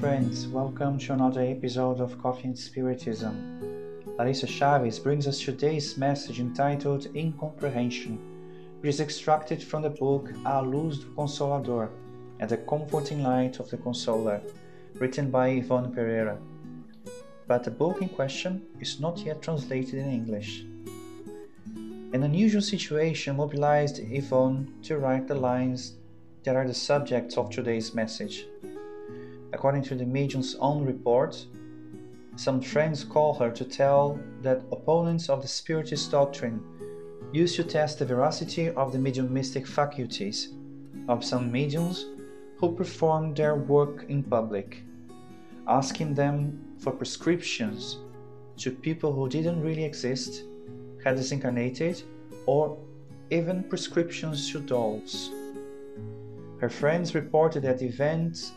friends, welcome to another episode of Coffee and Spiritism. Larissa Chaves brings us today's message entitled Incomprehension, which is extracted from the book A Luz do Consolador and the Comforting Light of the Consoler, written by Yvonne Pereira. But the book in question is not yet translated in English. An unusual situation mobilized Yvonne to write the lines that are the subjects of today's message. According to the medium's own report, some friends call her to tell that opponents of the Spiritist doctrine used to test the veracity of the mediumistic faculties of some mediums who performed their work in public, asking them for prescriptions to people who didn't really exist, had disincarnated, or even prescriptions to dolls. Her friends reported that the event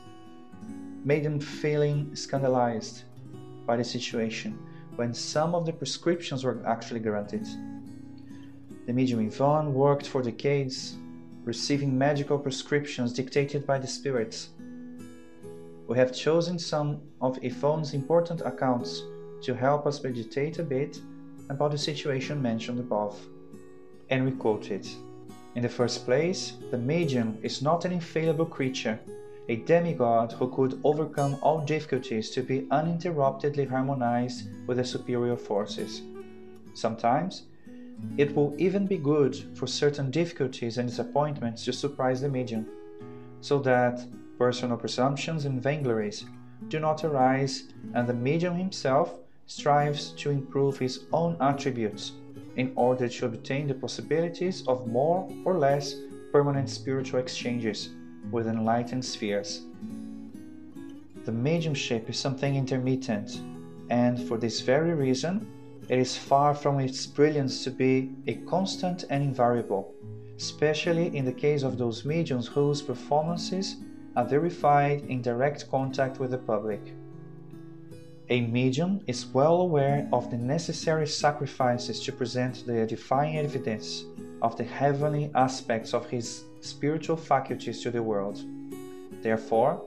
made them feeling scandalized by the situation when some of the prescriptions were actually granted. The medium Yvonne worked for decades, receiving medical prescriptions dictated by the spirits. We have chosen some of Yvonne's important accounts to help us meditate a bit about the situation mentioned above. And we quote it. In the first place, the medium is not an infallible creature a demigod who could overcome all difficulties to be uninterruptedly harmonized with the superior forces. Sometimes, it will even be good for certain difficulties and disappointments to surprise the medium, so that personal presumptions and vainglories do not arise and the medium himself strives to improve his own attributes in order to obtain the possibilities of more or less permanent spiritual exchanges with enlightened spheres. The mediumship is something intermittent, and for this very reason, it is far from its brilliance to be a constant and invariable, especially in the case of those mediums whose performances are verified in direct contact with the public. A medium is well aware of the necessary sacrifices to present the edifying evidence of the heavenly aspects of his spiritual faculties to the world. Therefore,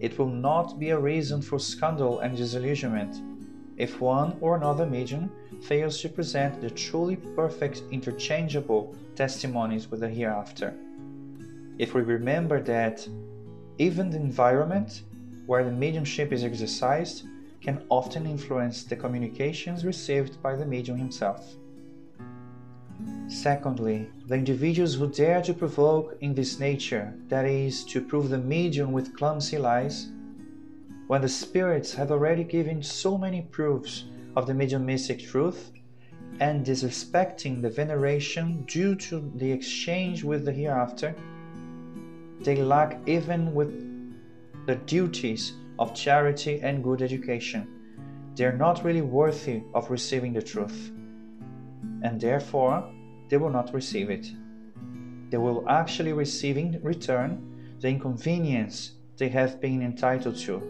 it will not be a reason for scandal and disillusionment if one or another medium fails to present the truly perfect interchangeable testimonies with the hereafter. If we remember that even the environment where the mediumship is exercised can often influence the communications received by the medium himself. Secondly, the individuals who dare to provoke in this nature, that is, to prove the medium with clumsy lies, when the spirits have already given so many proofs of the mediumistic truth, and disrespecting the veneration due to the exchange with the hereafter, they lack even with the duties of charity and good education. They are not really worthy of receiving the truth, and therefore they will not receive it. They will actually receive in return the inconvenience they have been entitled to.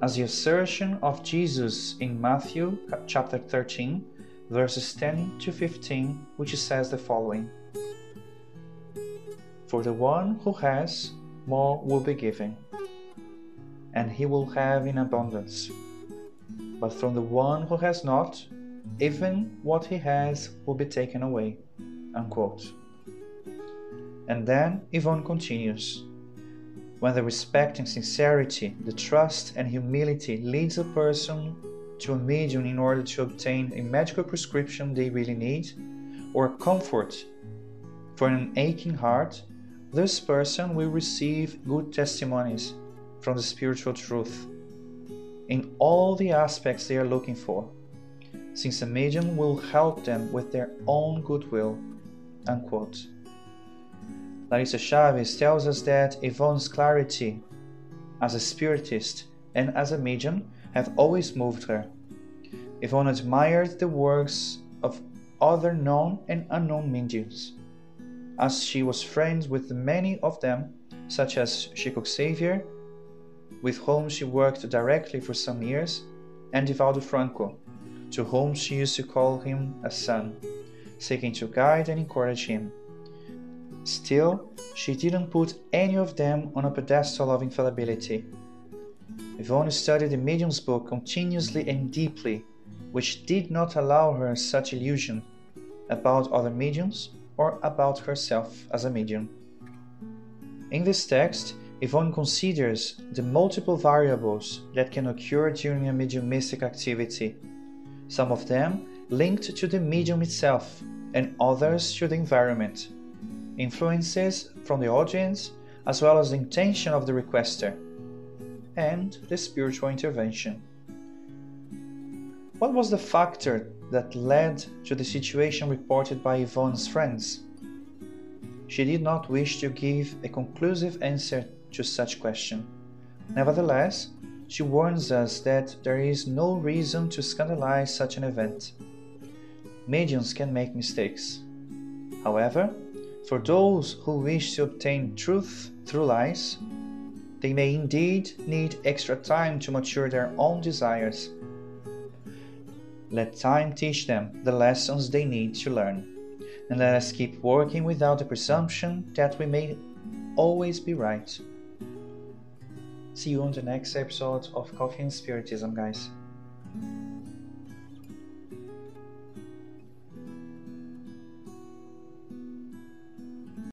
As the assertion of Jesus in Matthew chapter 13, verses 10 to 15, which says the following For the one who has, more will be given, and he will have in abundance. But from the one who has not, even what he has will be taken away. Unquote. And then Yvonne continues When the respect and sincerity, the trust and humility leads a person to a medium in order to obtain a medical prescription they really need, or comfort for an aching heart, this person will receive good testimonies from the spiritual truth in all the aspects they are looking for since a medium will help them with their own goodwill. Unquote. Larissa Chaves tells us that Yvonne's clarity as a spiritist and as a medium have always moved her. Yvonne admired the works of other known and unknown mediums, as she was friends with many of them, such as Chico Xavier, with whom she worked directly for some years, and Divaldo Franco, to whom she used to call him a son, seeking to guide and encourage him. Still, she didn't put any of them on a pedestal of infallibility, Yvonne studied the medium's book continuously and deeply, which did not allow her such illusion about other mediums or about herself as a medium. In this text, Yvonne considers the multiple variables that can occur during a mediumistic activity, some of them linked to the medium itself and others to the environment, influences from the audience as well as the intention of the requester, and the spiritual intervention. What was the factor that led to the situation reported by Yvonne's friends? She did not wish to give a conclusive answer to such question. Nevertheless, she warns us that there is no reason to scandalize such an event. Mediums can make mistakes. However, for those who wish to obtain truth through lies, they may indeed need extra time to mature their own desires. Let time teach them the lessons they need to learn, and let us keep working without the presumption that we may always be right. See you on the next episode of Coffee and Spiritism, guys.